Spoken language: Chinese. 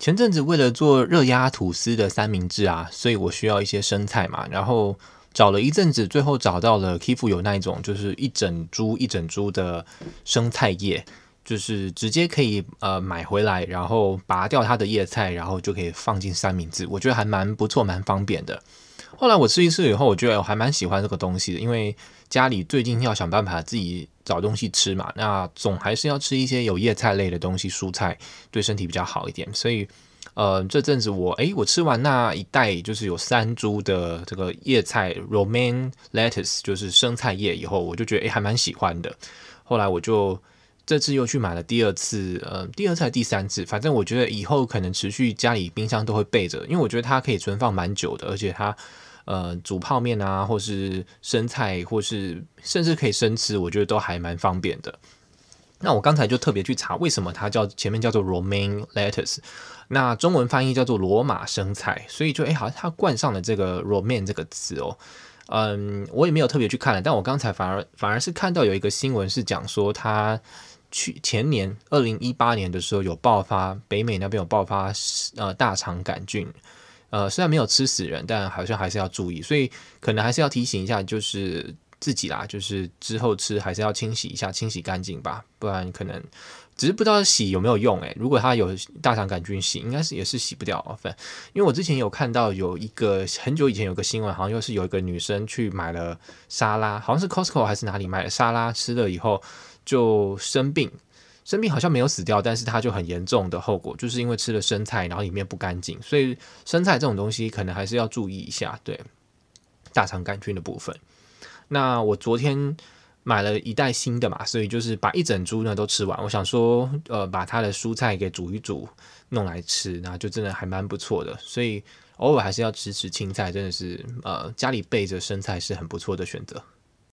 前阵子为了做热压吐司的三明治啊，所以我需要一些生菜嘛，然后找了一阵子，最后找到了 Kifu 有那一种，就是一整株一整株的生菜叶，就是直接可以呃买回来，然后拔掉它的叶菜，然后就可以放进三明治，我觉得还蛮不错，蛮方便的。后来我吃一次以后，我觉得我还蛮喜欢这个东西的，因为家里最近要想办法自己找东西吃嘛，那总还是要吃一些有叶菜类的东西，蔬菜对身体比较好一点。所以，呃，这阵子我诶，我吃完那一袋就是有三株的这个叶菜 romain lettuce 就是生菜叶以后，我就觉得诶，还蛮喜欢的。后来我就这次又去买了第二次，呃，第二次还第三次，反正我觉得以后可能持续家里冰箱都会备着，因为我觉得它可以存放蛮久的，而且它。呃，煮泡面啊，或是生菜，或是甚至可以生吃，我觉得都还蛮方便的。那我刚才就特别去查，为什么它叫前面叫做 romain lettuce，那中文翻译叫做罗马生菜，所以就哎，好像它冠上了这个 romain 这个词哦。嗯，我也没有特别去看了，但我刚才反而反而是看到有一个新闻是讲说，它去前年二零一八年的时候有爆发，北美那边有爆发呃大肠杆菌。呃，虽然没有吃死人，但好像还是要注意，所以可能还是要提醒一下，就是自己啦，就是之后吃还是要清洗一下，清洗干净吧，不然可能只是不知道洗有没有用诶，如果它有大肠杆菌洗，应该是也是洗不掉。反正因为我之前有看到有一个很久以前有个新闻，好像又是有一个女生去买了沙拉，好像是 Costco 还是哪里买了沙拉，吃了以后就生病。生病好像没有死掉，但是它就很严重的后果，就是因为吃了生菜，然后里面不干净，所以生菜这种东西可能还是要注意一下。对，大肠杆菌的部分。那我昨天买了一袋新的嘛，所以就是把一整株呢都吃完。我想说，呃，把它的蔬菜给煮一煮，弄来吃，那就真的还蛮不错的。所以偶尔还是要吃吃青菜，真的是呃家里备着生菜是很不错的选择。